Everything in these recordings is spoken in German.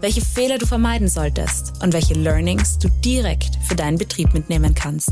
welche Fehler du vermeiden solltest und welche Learnings du direkt für deinen Betrieb mitnehmen kannst.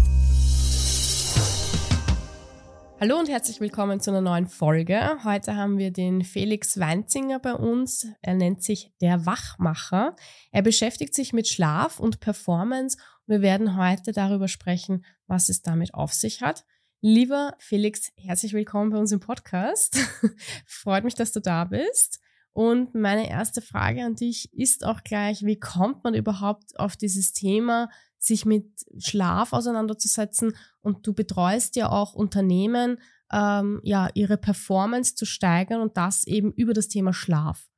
Hallo und herzlich willkommen zu einer neuen Folge. Heute haben wir den Felix Weinzinger bei uns. Er nennt sich der Wachmacher. Er beschäftigt sich mit Schlaf und Performance. Wir werden heute darüber sprechen, was es damit auf sich hat. Lieber Felix, herzlich willkommen bei uns im Podcast. Freut mich, dass du da bist. Und meine erste Frage an dich ist auch gleich, wie kommt man überhaupt auf dieses Thema, sich mit Schlaf auseinanderzusetzen? Und du betreust ja auch Unternehmen, ähm, ja, ihre Performance zu steigern und das eben über das Thema Schlaf.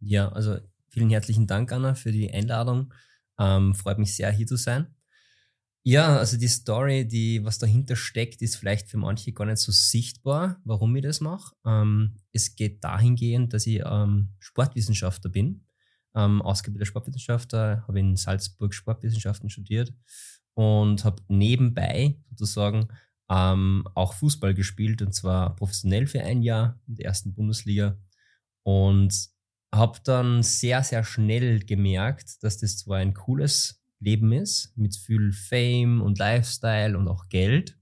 Ja, also vielen herzlichen Dank, Anna, für die Einladung. Ähm, freut mich sehr, hier zu sein. Ja, also die Story, die was dahinter steckt, ist vielleicht für manche gar nicht so sichtbar, warum ich das mache. Ähm, es geht dahingehend, dass ich ähm, Sportwissenschaftler bin, ähm, ausgebildeter Sportwissenschaftler, habe in Salzburg Sportwissenschaften studiert und habe nebenbei sozusagen ähm, auch Fußball gespielt und zwar professionell für ein Jahr in der ersten Bundesliga und habe dann sehr, sehr schnell gemerkt, dass das zwar ein cooles Leben ist, mit viel Fame und Lifestyle und auch Geld,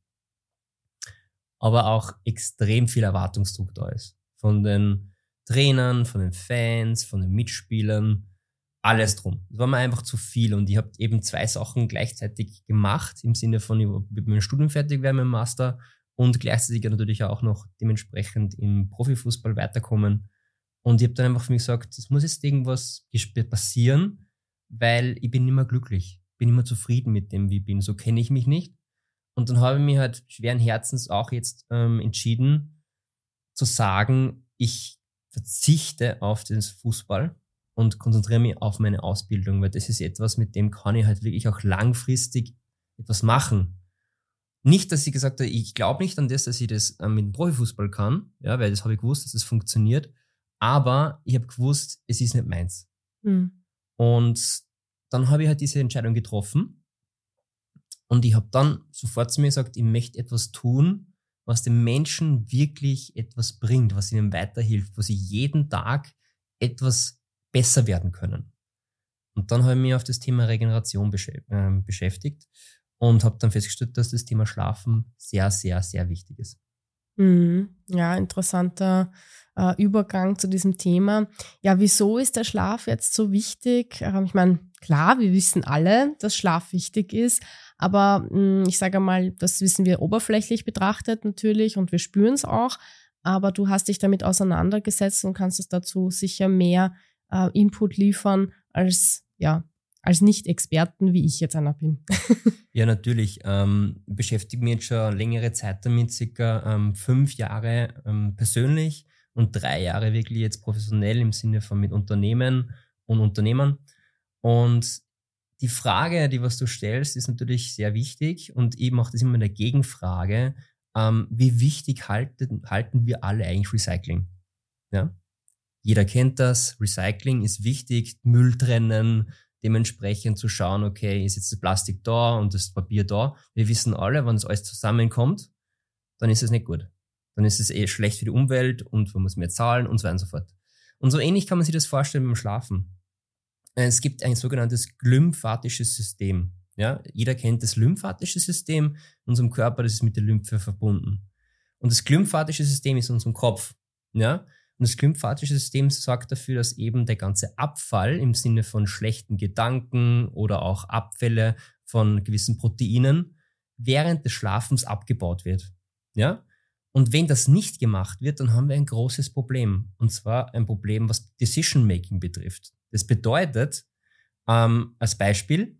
aber auch extrem viel Erwartungsdruck da ist. Von den Trainern, von den Fans, von den Mitspielern, alles drum. Das war mir einfach zu viel und ich habe eben zwei Sachen gleichzeitig gemacht, im Sinne von, ich mit meinem Studium fertig wäre, mit Master und gleichzeitig natürlich auch noch dementsprechend im Profifußball weiterkommen. Und ich habe dann einfach für mich gesagt, es muss jetzt irgendwas passieren, weil ich bin mehr glücklich, bin immer zufrieden mit dem, wie ich bin. So kenne ich mich nicht. Und dann habe ich mich halt schweren Herzens auch jetzt ähm, entschieden, zu sagen, ich verzichte auf den Fußball und konzentriere mich auf meine Ausbildung, weil das ist etwas, mit dem kann ich halt wirklich auch langfristig etwas machen. Nicht, dass ich gesagt habe, ich glaube nicht an das, dass ich das äh, mit dem Profifußball kann, ja, weil das habe ich gewusst, dass das funktioniert, aber ich habe gewusst, es ist nicht meins. Mhm. Und dann habe ich halt diese Entscheidung getroffen. Und ich habe dann sofort zu mir gesagt, ich möchte etwas tun, was den Menschen wirklich etwas bringt, was ihnen weiterhilft, wo sie jeden Tag etwas besser werden können. Und dann habe ich mich auf das Thema Regeneration ähm, beschäftigt und habe dann festgestellt, dass das Thema Schlafen sehr, sehr, sehr wichtig ist. Mhm. Ja, interessanter äh, Übergang zu diesem Thema. Ja, wieso ist der Schlaf jetzt so wichtig? Ähm, ich meine, klar, wir wissen alle, dass Schlaf wichtig ist, aber mh, hm, ich sage mal, das wissen wir oberflächlich betrachtet natürlich und wir spüren es auch. Aber du hast dich damit auseinandergesetzt und kannst es dazu sicher mehr äh, Input liefern als ja als Nicht-Experten, wie ich jetzt einer bin. ja, natürlich. Ähm, beschäftige mich jetzt schon längere Zeit damit, circa ähm, fünf Jahre ähm, persönlich und drei Jahre wirklich jetzt professionell im Sinne von mit Unternehmen und Unternehmern. Und die Frage, die was du stellst, ist natürlich sehr wichtig und ich mache das immer in der Gegenfrage, ähm, wie wichtig halten, halten wir alle eigentlich Recycling? Ja? Jeder kennt das, Recycling ist wichtig, Müll trennen, dementsprechend zu schauen, okay, ist jetzt das Plastik da und das Papier da. Wir wissen alle, wenn das alles zusammenkommt, dann ist es nicht gut dann ist es eh schlecht für die Umwelt und man muss mehr zahlen und so weiter und so fort. Und so ähnlich kann man sich das vorstellen beim Schlafen. Es gibt ein sogenanntes glymphatisches System. Ja, jeder kennt das lymphatische System in unserem Körper, das ist mit der Lymphe verbunden. Und das glymphatische System ist in unserem Kopf. Ja, und das glymphatische System sorgt dafür, dass eben der ganze Abfall im Sinne von schlechten Gedanken oder auch Abfälle von gewissen Proteinen während des Schlafens abgebaut wird. Ja? Und wenn das nicht gemacht wird, dann haben wir ein großes Problem. Und zwar ein Problem, was Decision Making betrifft. Das bedeutet, ähm, als Beispiel,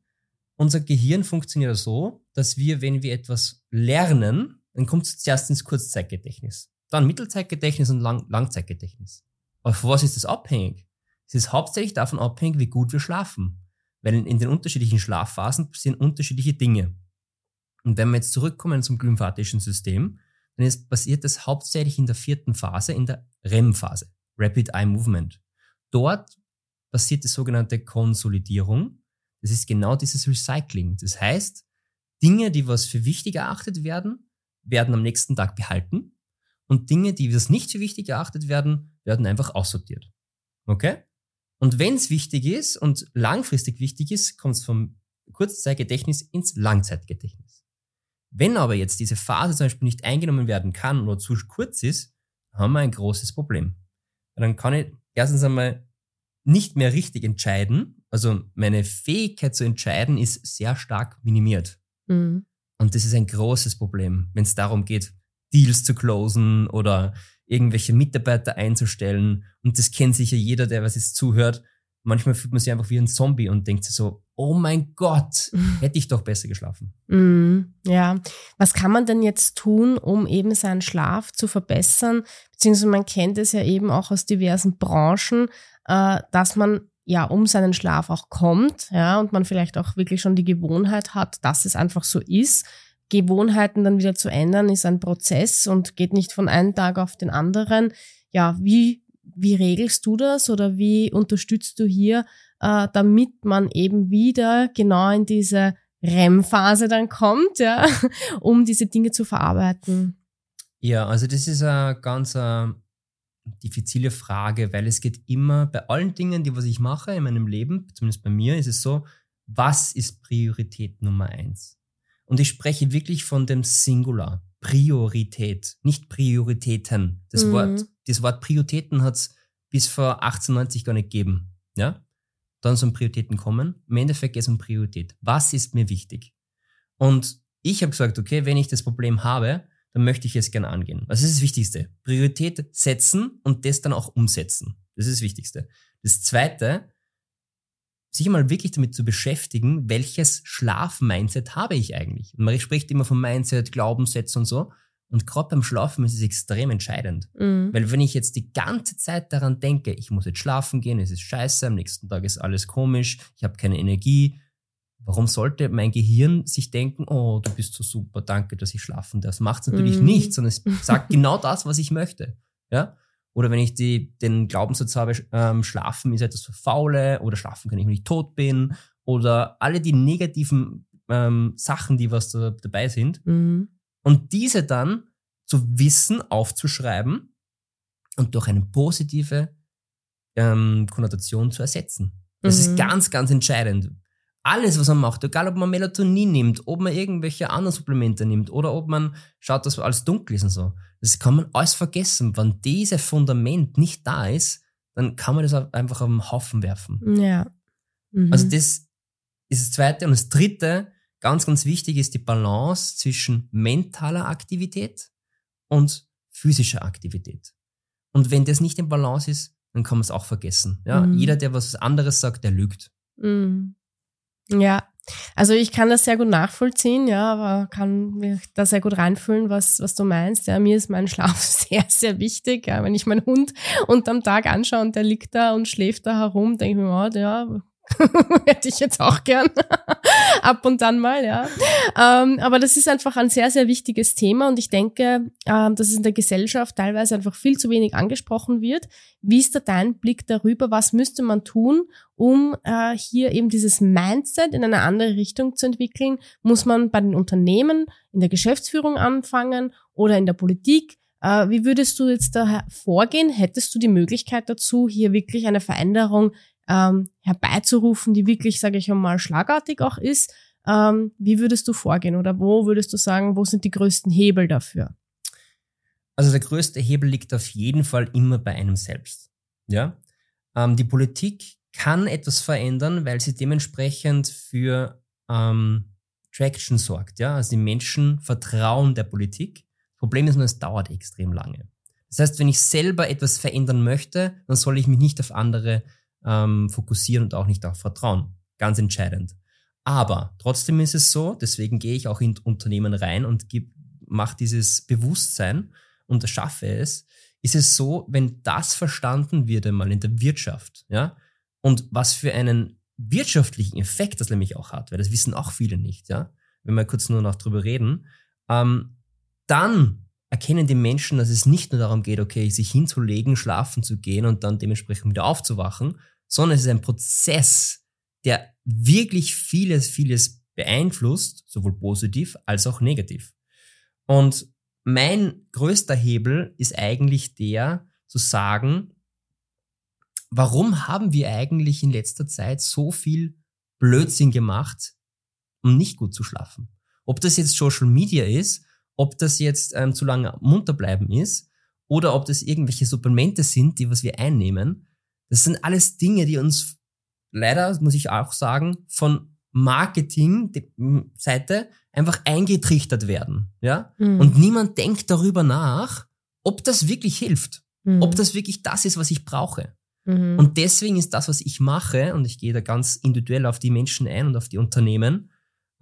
unser Gehirn funktioniert so, dass wir, wenn wir etwas lernen, dann kommt es zuerst ins Kurzzeitgedächtnis, dann Mittelzeitgedächtnis und Lang Langzeitgedächtnis. Aber was ist das abhängig? Es ist hauptsächlich davon abhängig, wie gut wir schlafen. Weil in den unterschiedlichen Schlafphasen passieren unterschiedliche Dinge. Und wenn wir jetzt zurückkommen zum lymphatischen System, dann ist, passiert das hauptsächlich in der vierten Phase, in der REM-Phase, Rapid Eye Movement. Dort passiert die sogenannte Konsolidierung. Das ist genau dieses Recycling. Das heißt, Dinge, die was für wichtig erachtet werden, werden am nächsten Tag behalten und Dinge, die was nicht für wichtig erachtet werden, werden einfach aussortiert. Okay? Und wenn es wichtig ist und langfristig wichtig ist, kommt es vom Kurzzeitgedächtnis ins Langzeitgedächtnis. Wenn aber jetzt diese Phase zum Beispiel nicht eingenommen werden kann oder zu kurz ist, haben wir ein großes Problem. Dann kann ich erstens einmal nicht mehr richtig entscheiden. Also meine Fähigkeit zu entscheiden ist sehr stark minimiert. Mhm. Und das ist ein großes Problem, wenn es darum geht, Deals zu closen oder irgendwelche Mitarbeiter einzustellen. Und das kennt sicher jeder, der was jetzt zuhört. Manchmal fühlt man sich einfach wie ein Zombie und denkt sich so, oh mein Gott, hätte ich doch besser geschlafen. Mm, ja, was kann man denn jetzt tun, um eben seinen Schlaf zu verbessern? Beziehungsweise man kennt es ja eben auch aus diversen Branchen, äh, dass man ja um seinen Schlaf auch kommt, ja, und man vielleicht auch wirklich schon die Gewohnheit hat, dass es einfach so ist. Gewohnheiten dann wieder zu ändern, ist ein Prozess und geht nicht von einem Tag auf den anderen. Ja, wie, wie regelst du das oder wie unterstützt du hier, äh, damit man eben wieder genau in diese REM-Phase dann kommt, ja, um diese Dinge zu verarbeiten? Ja, also das ist eine ganz äh, diffizile Frage, weil es geht immer bei allen Dingen, die was ich mache in meinem Leben, zumindest bei mir, ist es so, was ist Priorität Nummer eins? Und ich spreche wirklich von dem Singular. Priorität, nicht Prioritäten. Das mhm. Wort, das Wort Prioritäten hat es bis vor 1890 gar nicht gegeben. Ja? Dann sollen Prioritäten kommen. Im Endeffekt geht es um Priorität. Was ist mir wichtig? Und ich habe gesagt, okay, wenn ich das Problem habe, dann möchte ich es gerne angehen. Was ist das Wichtigste? Priorität setzen und das dann auch umsetzen. Das ist das Wichtigste. Das Zweite, sich mal wirklich damit zu beschäftigen, welches Schlaf-Mindset habe ich eigentlich. Und man spricht immer von Mindset, Glaubenssätze und so. Und gerade beim Schlafen ist es extrem entscheidend. Mhm. Weil wenn ich jetzt die ganze Zeit daran denke, ich muss jetzt schlafen gehen, es ist scheiße, am nächsten Tag ist alles komisch, ich habe keine Energie, Warum sollte mein Gehirn sich denken, oh, du bist so super, danke, dass ich schlafen darf? Das macht es natürlich mm. nicht, sondern es sagt genau das, was ich möchte. Ja? Oder wenn ich die, den Glaubenssatz habe, ähm, schlafen ist etwas für Faule oder schlafen kann ich, wenn ich tot bin oder alle die negativen ähm, Sachen, die was da dabei sind. Mm. Und diese dann zu wissen, aufzuschreiben und durch eine positive ähm, Konnotation zu ersetzen. Das mm. ist mhm. ganz, ganz entscheidend alles, was man macht, egal ob man Melatonin nimmt, ob man irgendwelche anderen Supplemente nimmt oder ob man schaut, dass alles dunkel ist und so, das kann man alles vergessen. Wenn dieses Fundament nicht da ist, dann kann man das einfach auf den Haufen werfen. Ja. Mhm. Also das ist das Zweite. Und das Dritte, ganz, ganz wichtig, ist die Balance zwischen mentaler Aktivität und physischer Aktivität. Und wenn das nicht in Balance ist, dann kann man es auch vergessen. Ja? Mhm. Jeder, der was anderes sagt, der lügt. Mhm. Ja, also ich kann das sehr gut nachvollziehen, ja, aber kann mir da sehr gut reinfühlen, was, was du meinst. Ja, mir ist mein Schlaf sehr, sehr wichtig. Ja, wenn ich meinen Hund unterm Tag anschaue und der liegt da und schläft da herum, denke ich mir, oh, ja, Hätte ich jetzt auch gern. Ab und dann mal, ja. Ähm, aber das ist einfach ein sehr, sehr wichtiges Thema und ich denke, ähm, dass es in der Gesellschaft teilweise einfach viel zu wenig angesprochen wird. Wie ist da dein Blick darüber? Was müsste man tun, um äh, hier eben dieses Mindset in eine andere Richtung zu entwickeln? Muss man bei den Unternehmen, in der Geschäftsführung anfangen oder in der Politik? Äh, wie würdest du jetzt da vorgehen? Hättest du die Möglichkeit dazu, hier wirklich eine Veränderung ähm, herbeizurufen, die wirklich, sage ich einmal, schlagartig auch ist. Ähm, wie würdest du vorgehen oder wo würdest du sagen, wo sind die größten Hebel dafür? Also der größte Hebel liegt auf jeden Fall immer bei einem selbst. Ja, ähm, die Politik kann etwas verändern, weil sie dementsprechend für ähm, Traction sorgt. Ja, also die Menschen vertrauen der Politik. Problem ist nur, es dauert extrem lange. Das heißt, wenn ich selber etwas verändern möchte, dann soll ich mich nicht auf andere ähm, fokussieren und auch nicht darauf vertrauen. Ganz entscheidend. Aber trotzdem ist es so, deswegen gehe ich auch in Unternehmen rein und mache dieses Bewusstsein und schaffe es, ist es so, wenn das verstanden wird einmal in der Wirtschaft, ja, Und was für einen wirtschaftlichen Effekt das nämlich auch hat, weil das wissen auch viele nicht, ja. Wenn wir kurz nur noch drüber reden, ähm, dann erkennen die Menschen, dass es nicht nur darum geht, okay, sich hinzulegen, schlafen zu gehen und dann dementsprechend wieder aufzuwachen, sondern es ist ein Prozess, der wirklich vieles, vieles beeinflusst, sowohl positiv als auch negativ. Und mein größter Hebel ist eigentlich der, zu sagen, warum haben wir eigentlich in letzter Zeit so viel Blödsinn gemacht, um nicht gut zu schlafen? Ob das jetzt Social Media ist, ob das jetzt ähm, zu lange munter bleiben ist oder ob das irgendwelche Supplemente sind, die was wir einnehmen. Das sind alles Dinge, die uns leider, muss ich auch sagen, von Marketing-Seite einfach eingetrichtert werden. Ja? Mhm. Und niemand denkt darüber nach, ob das wirklich hilft. Mhm. Ob das wirklich das ist, was ich brauche. Mhm. Und deswegen ist das, was ich mache, und ich gehe da ganz individuell auf die Menschen ein und auf die Unternehmen,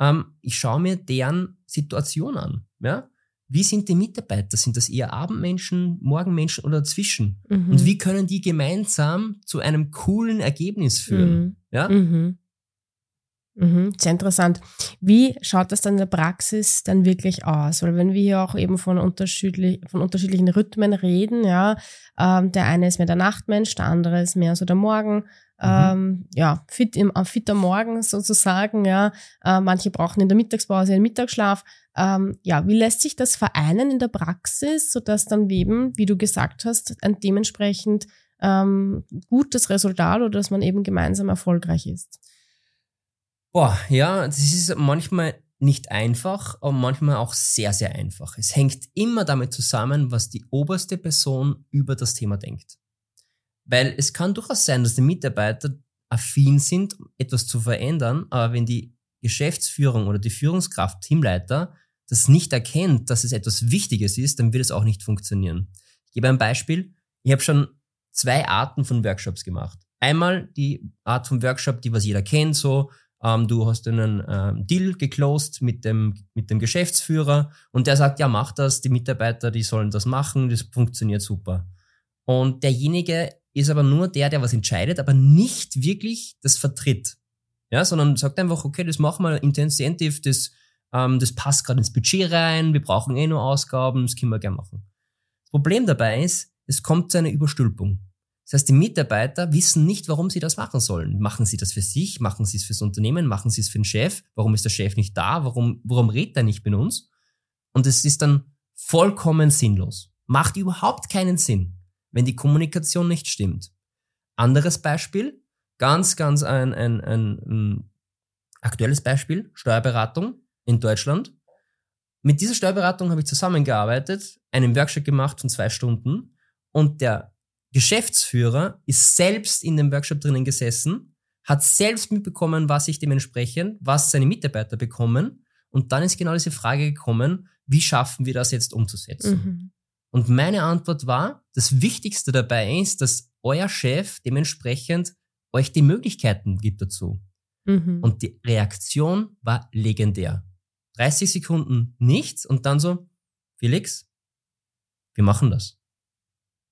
ähm, ich schaue mir deren Situation an. Ja? Wie sind die Mitarbeiter? Sind das eher Abendmenschen, Morgenmenschen oder dazwischen? Mhm. Und wie können die gemeinsam zu einem coolen Ergebnis führen? Mhm. Ja? Mhm. Mhm, sehr interessant. Wie schaut das dann in der Praxis dann wirklich aus? Weil wenn wir hier auch eben von, unterschiedlich, von unterschiedlichen Rhythmen reden, ja, ähm, der eine ist mehr der Nachtmensch, der andere ist mehr so der Morgen. Ähm, ja, fit im, äh, fitter Morgen sozusagen, ja. Äh, manche brauchen in der Mittagspause einen Mittagsschlaf. Ähm, ja, wie lässt sich das vereinen in der Praxis, sodass dann eben, wie du gesagt hast, ein dementsprechend ähm, gutes Resultat oder dass man eben gemeinsam erfolgreich ist? Boah, ja, das ist manchmal nicht einfach, aber manchmal auch sehr, sehr einfach. Es hängt immer damit zusammen, was die oberste Person über das Thema denkt. Weil es kann durchaus sein, dass die Mitarbeiter affin sind, etwas zu verändern, aber wenn die Geschäftsführung oder die Führungskraft, Teamleiter, das nicht erkennt, dass es etwas Wichtiges ist, dann wird es auch nicht funktionieren. Ich gebe ein Beispiel. Ich habe schon zwei Arten von Workshops gemacht. Einmal die Art von Workshop, die was jeder kennt, so ähm, du hast einen ähm, Deal geclosed mit dem, mit dem Geschäftsführer und der sagt, ja, mach das, die Mitarbeiter, die sollen das machen, das funktioniert super. Und derjenige ist aber nur der, der was entscheidet, aber nicht wirklich das vertritt. Ja, sondern sagt einfach, okay, das machen wir intensiv, das, ähm, das passt gerade ins Budget rein, wir brauchen eh nur Ausgaben, das können wir gerne machen. Das Problem dabei ist, es kommt zu einer Überstülpung. Das heißt, die Mitarbeiter wissen nicht, warum sie das machen sollen. Machen sie das für sich? Machen sie es fürs Unternehmen? Machen sie es für den Chef? Warum ist der Chef nicht da? Warum, warum redet er nicht mit uns? Und es ist dann vollkommen sinnlos. Macht überhaupt keinen Sinn, wenn die Kommunikation nicht stimmt. Anderes Beispiel, ganz, ganz ein, ein, ein, ein aktuelles Beispiel, Steuerberatung in Deutschland. Mit dieser Steuerberatung habe ich zusammengearbeitet, einen Workshop gemacht von zwei Stunden und der Geschäftsführer ist selbst in dem Workshop drinnen gesessen, hat selbst mitbekommen, was ich dementsprechend, was seine Mitarbeiter bekommen. Und dann ist genau diese Frage gekommen, wie schaffen wir das jetzt umzusetzen? Mhm. Und meine Antwort war, das Wichtigste dabei ist, dass euer Chef dementsprechend euch die Möglichkeiten gibt dazu. Mhm. Und die Reaktion war legendär. 30 Sekunden nichts und dann so, Felix, wir machen das.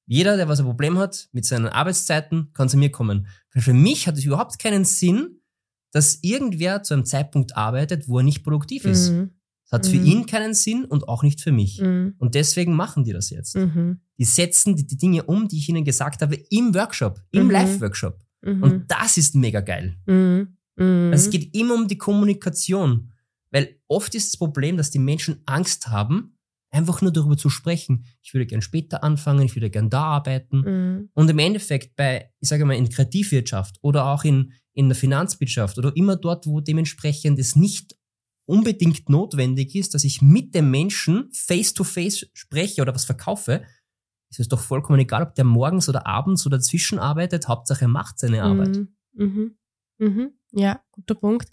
Jeder, der was ein Problem hat mit seinen Arbeitszeiten, kann zu mir kommen. Weil für mich hat es überhaupt keinen Sinn, dass irgendwer zu einem Zeitpunkt arbeitet, wo er nicht produktiv ist. Mhm. Das hat mhm. für ihn keinen Sinn und auch nicht für mich. Mhm. Und deswegen machen die das jetzt. Mhm. Die setzen die, die, Dinge um, die ich ihnen gesagt habe, im Workshop, im mhm. Live-Workshop. Mhm. Und das ist mega geil. Also es geht immer um die Kommunikation. Weil oft ist das Problem, dass die Menschen Angst haben, Einfach nur darüber zu sprechen. Ich würde gern später anfangen, ich würde gern da arbeiten. Mhm. Und im Endeffekt bei, ich sage mal, in Kreativwirtschaft oder auch in, in der Finanzwirtschaft oder immer dort, wo dementsprechend es nicht unbedingt notwendig ist, dass ich mit dem Menschen face to face spreche oder was verkaufe, ist es doch vollkommen egal, ob der morgens oder abends oder dazwischen arbeitet. Hauptsache er macht seine Arbeit. Mhm. Mhm. mhm. Ja, guter Punkt.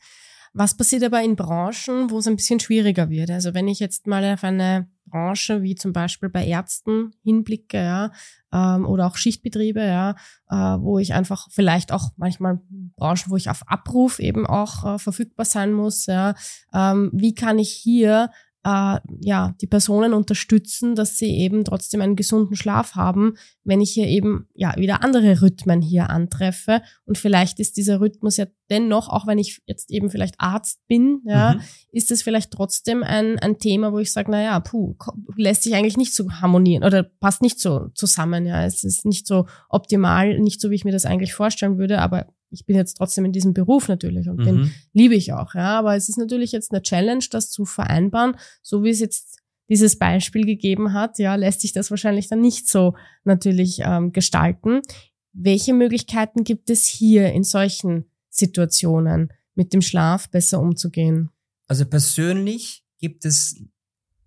Was passiert aber in Branchen, wo es ein bisschen schwieriger wird? Also wenn ich jetzt mal auf eine Branche wie zum Beispiel bei Ärzten hinblicke, ja, ähm, oder auch Schichtbetriebe, ja, äh, wo ich einfach vielleicht auch manchmal Branchen, wo ich auf Abruf eben auch äh, verfügbar sein muss, ja. Ähm, wie kann ich hier äh, ja, die Personen unterstützen, dass sie eben trotzdem einen gesunden Schlaf haben, wenn ich hier eben ja wieder andere Rhythmen hier antreffe. Und vielleicht ist dieser Rhythmus ja dennoch, auch wenn ich jetzt eben vielleicht Arzt bin, ja, mhm. ist es vielleicht trotzdem ein, ein Thema, wo ich sage, na ja, puh, lässt sich eigentlich nicht so harmonieren oder passt nicht so zusammen, ja. Es ist nicht so optimal, nicht so, wie ich mir das eigentlich vorstellen würde, aber ich bin jetzt trotzdem in diesem Beruf natürlich und mhm. den liebe ich auch, ja. Aber es ist natürlich jetzt eine Challenge, das zu vereinbaren, so wie es jetzt dieses Beispiel gegeben hat, ja, lässt sich das wahrscheinlich dann nicht so natürlich ähm, gestalten. Welche Möglichkeiten gibt es hier in solchen Situationen mit dem Schlaf besser umzugehen? Also persönlich gibt es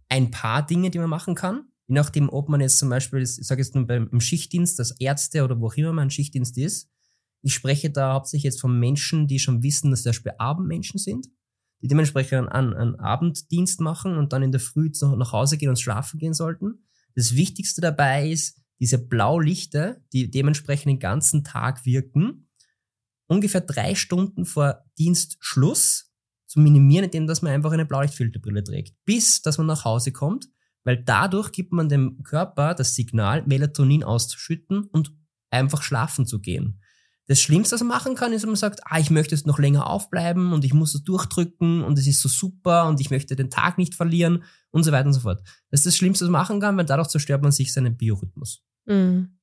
ein paar Dinge, die man machen kann. Je nachdem, ob man jetzt zum Beispiel, ich sage jetzt nur beim Schichtdienst, das Ärzte oder wo auch immer man Schichtdienst ist, ich spreche da hauptsächlich jetzt von Menschen, die schon wissen, dass zum Beispiel Abendmenschen sind, die dementsprechend einen, einen Abenddienst machen und dann in der Früh nach Hause gehen und schlafen gehen sollten. Das Wichtigste dabei ist, diese Blaulichter, die dementsprechend den ganzen Tag wirken, ungefähr drei Stunden vor Dienstschluss zu minimieren, indem dass man einfach eine Blaulichtfilterbrille trägt, bis dass man nach Hause kommt, weil dadurch gibt man dem Körper das Signal, Melatonin auszuschütten und einfach schlafen zu gehen. Das Schlimmste, was man machen kann, ist, wenn man sagt, ah, ich möchte jetzt noch länger aufbleiben und ich muss es durchdrücken und es ist so super und ich möchte den Tag nicht verlieren und so weiter und so fort. Das ist das Schlimmste, was man machen kann, weil dadurch zerstört man sich seinen Biorhythmus. Mhm.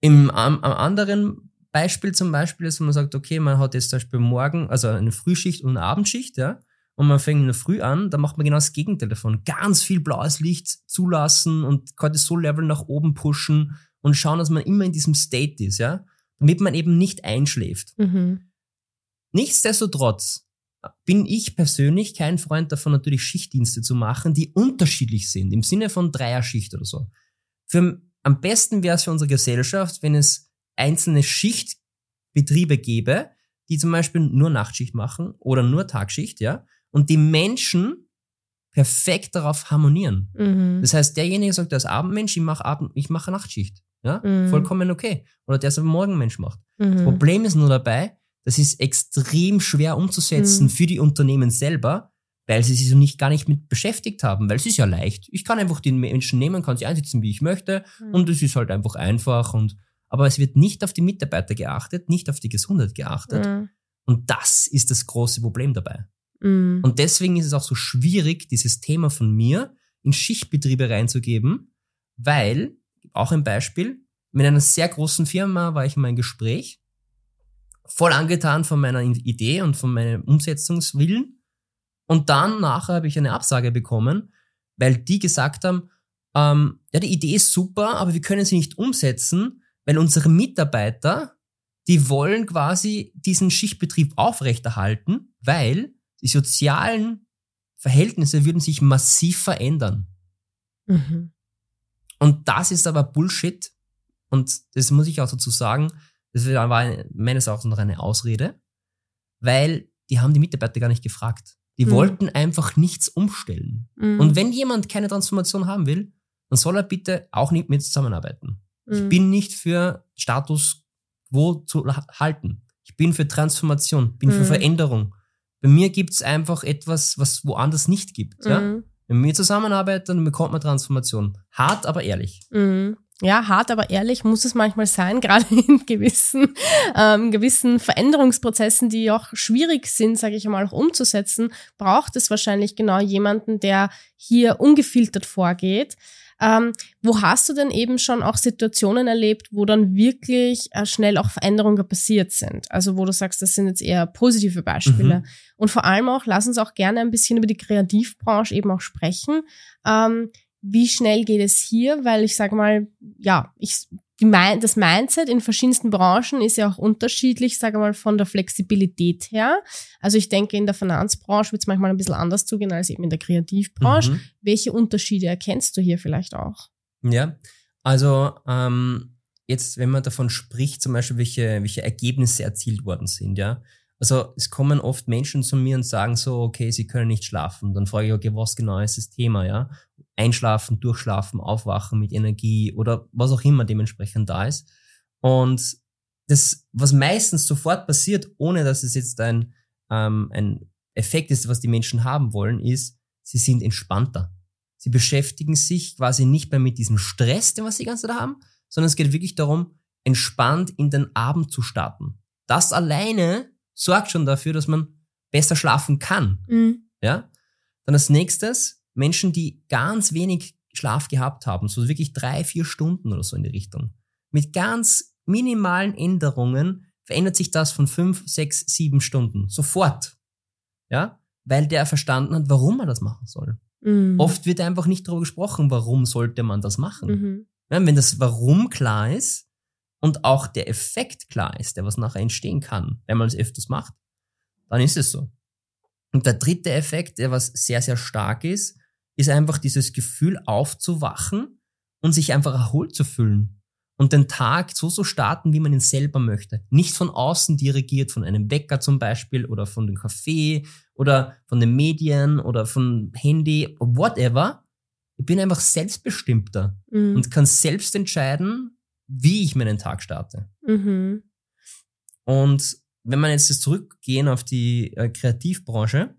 Im am, am anderen Beispiel zum Beispiel ist, wenn man sagt, okay, man hat jetzt zum Beispiel morgen, also eine Frühschicht und eine Abendschicht, ja, und man fängt in der Früh an, dann macht man genau das Gegenteil davon. Ganz viel blaues Licht zulassen und Cortisol-Level nach oben pushen und schauen, dass man immer in diesem State ist, ja damit man eben nicht einschläft. Mhm. Nichtsdestotrotz bin ich persönlich kein Freund davon, natürlich Schichtdienste zu machen, die unterschiedlich sind, im Sinne von Dreierschicht oder so. Für, am besten wäre es für unsere Gesellschaft, wenn es einzelne Schichtbetriebe gäbe, die zum Beispiel nur Nachtschicht machen oder nur Tagschicht, ja, und die Menschen perfekt darauf harmonieren. Mhm. Das heißt, derjenige sagt, der ist Abendmensch, ich mache Abend, ich mache Nachtschicht. Ja, mhm. vollkommen okay. Oder der es am Morgenmensch macht. Mhm. Das Problem ist nur dabei, das ist extrem schwer umzusetzen mhm. für die Unternehmen selber, weil sie sich so nicht gar nicht mit beschäftigt haben, weil es ist ja leicht. Ich kann einfach den Menschen nehmen, kann sie einsetzen, wie ich möchte, mhm. und es ist halt einfach einfach und aber es wird nicht auf die Mitarbeiter geachtet, nicht auf die Gesundheit geachtet. Mhm. Und das ist das große Problem dabei. Mhm. Und deswegen ist es auch so schwierig, dieses Thema von mir in Schichtbetriebe reinzugeben, weil auch ein Beispiel. Mit einer sehr großen Firma war ich in meinem Gespräch, voll angetan von meiner Idee und von meinem Umsetzungswillen. Und dann nachher habe ich eine Absage bekommen, weil die gesagt haben, ähm, ja, die Idee ist super, aber wir können sie nicht umsetzen, weil unsere Mitarbeiter, die wollen quasi diesen Schichtbetrieb aufrechterhalten, weil die sozialen Verhältnisse würden sich massiv verändern. Mhm. Und das ist aber Bullshit. Und das muss ich auch dazu sagen, das war meines Erachtens noch eine Ausrede, weil die haben die Mitarbeiter gar nicht gefragt. Die mhm. wollten einfach nichts umstellen. Mhm. Und wenn jemand keine Transformation haben will, dann soll er bitte auch nicht mit zusammenarbeiten. Mhm. Ich bin nicht für Status quo zu halten. Ich bin für Transformation, bin für mhm. Veränderung. Bei mir gibt's einfach etwas, was woanders nicht gibt. Ja? Wenn wir zusammenarbeiten, dann bekommt man Transformation. Hart, aber ehrlich. Mhm. Ja, hart, aber ehrlich muss es manchmal sein, gerade in gewissen, ähm, gewissen Veränderungsprozessen, die auch schwierig sind, sage ich mal, auch umzusetzen, braucht es wahrscheinlich genau jemanden, der hier ungefiltert vorgeht. Ähm, wo hast du denn eben schon auch Situationen erlebt, wo dann wirklich äh, schnell auch Veränderungen passiert sind? Also wo du sagst, das sind jetzt eher positive Beispiele. Mhm. Und vor allem auch, lass uns auch gerne ein bisschen über die Kreativbranche eben auch sprechen. Ähm, wie schnell geht es hier? Weil ich sage mal, ja, ich das Mindset in verschiedensten Branchen ist ja auch unterschiedlich, sage mal, von der Flexibilität her. Also ich denke, in der Finanzbranche wird es manchmal ein bisschen anders zugehen als eben in der Kreativbranche. Mhm. Welche Unterschiede erkennst du hier vielleicht auch? Ja, also ähm, jetzt, wenn man davon spricht, zum Beispiel, welche, welche Ergebnisse erzielt worden sind, ja. Also es kommen oft Menschen zu mir und sagen so, okay, sie können nicht schlafen. Dann frage ich, okay, was genau ist das Thema, ja? Einschlafen, durchschlafen, aufwachen mit Energie oder was auch immer dementsprechend da ist. Und das, was meistens sofort passiert, ohne dass es jetzt ein, ähm, ein Effekt ist, was die Menschen haben wollen, ist, sie sind entspannter. Sie beschäftigen sich quasi nicht mehr mit diesem Stress, den was sie die ganze Zeit haben, sondern es geht wirklich darum, entspannt in den Abend zu starten. Das alleine sorgt schon dafür, dass man besser schlafen kann. Mhm. Ja? Dann als nächstes Menschen, die ganz wenig Schlaf gehabt haben, so wirklich drei, vier Stunden oder so in die Richtung. Mit ganz minimalen Änderungen verändert sich das von fünf, sechs, sieben Stunden. Sofort. Ja? Weil der verstanden hat, warum er das machen soll. Mhm. Oft wird einfach nicht darüber gesprochen, warum sollte man das machen. Mhm. Ja, wenn das Warum klar ist und auch der Effekt klar ist, der was nachher entstehen kann, wenn man es öfters macht, dann ist es so. Und der dritte Effekt, der was sehr, sehr stark ist, ist einfach dieses Gefühl aufzuwachen und sich einfach erholt zu fühlen und den Tag so so starten, wie man ihn selber möchte. Nicht von außen dirigiert, von einem Wecker zum Beispiel oder von dem Café oder von den Medien oder von Handy, whatever. Ich bin einfach selbstbestimmter mhm. und kann selbst entscheiden, wie ich meinen Tag starte. Mhm. Und wenn man jetzt zurückgehen auf die äh, Kreativbranche,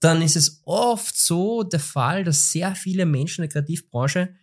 dann ist es oft so der Fall, dass sehr viele Menschen in der Kreativbranche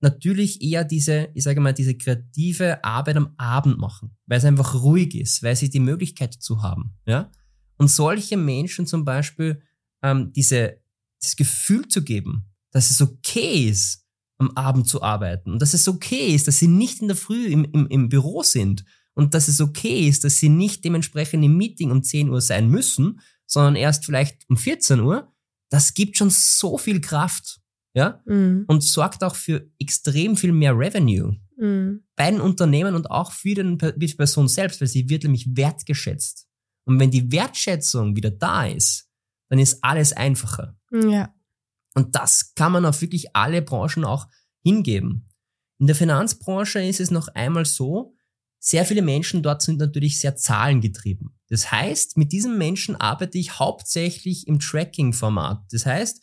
natürlich eher diese, ich sage mal, diese kreative Arbeit am Abend machen, weil es einfach ruhig ist, weil sie die Möglichkeit dazu haben, ja. Und solche Menschen zum Beispiel ähm, diese, das Gefühl zu geben, dass es okay ist, am Abend zu arbeiten und dass es okay ist, dass sie nicht in der Früh im, im, im Büro sind und dass es okay ist, dass sie nicht dementsprechend im Meeting um 10 Uhr sein müssen, sondern erst vielleicht um 14 Uhr, das gibt schon so viel Kraft ja, mhm. und sorgt auch für extrem viel mehr Revenue mhm. bei den Unternehmen und auch für, den, die Person selbst, weil sie wird nämlich wertgeschätzt. Und wenn die Wertschätzung wieder da ist, dann ist alles einfacher. Ja. Und das kann man auf wirklich alle Branchen auch hingeben. In der Finanzbranche ist es noch einmal so, sehr viele Menschen dort sind natürlich sehr zahlengetrieben. Das heißt, mit diesen Menschen arbeite ich hauptsächlich im Tracking-Format. Das heißt,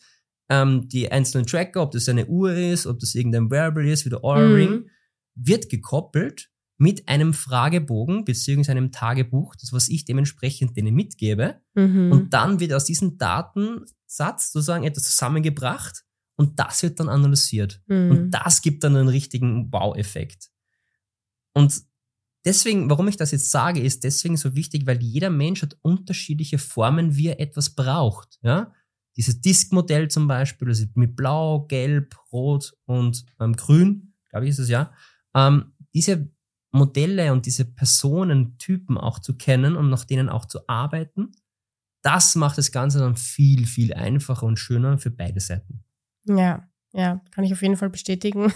ähm, die einzelnen Tracker, ob das eine Uhr ist, ob das irgendein Wearable ist, wie der Aura Ring, mhm. wird gekoppelt mit einem Fragebogen beziehungsweise einem Tagebuch, das was ich dementsprechend denen mitgebe. Mhm. Und dann wird aus diesem Datensatz sozusagen etwas zusammengebracht und das wird dann analysiert. Mhm. Und das gibt dann einen richtigen Wow-Effekt. Und deswegen, warum ich das jetzt sage, ist deswegen so wichtig, weil jeder Mensch hat unterschiedliche Formen, wie er etwas braucht. Ja? Dieses Disk-Modell zum Beispiel, also mit Blau, Gelb, Rot und ähm, Grün, glaube ich ist es ja. Ähm, diese Modelle und diese Personentypen auch zu kennen und nach denen auch zu arbeiten, das macht das Ganze dann viel, viel einfacher und schöner für beide Seiten. Ja, ja, kann ich auf jeden Fall bestätigen,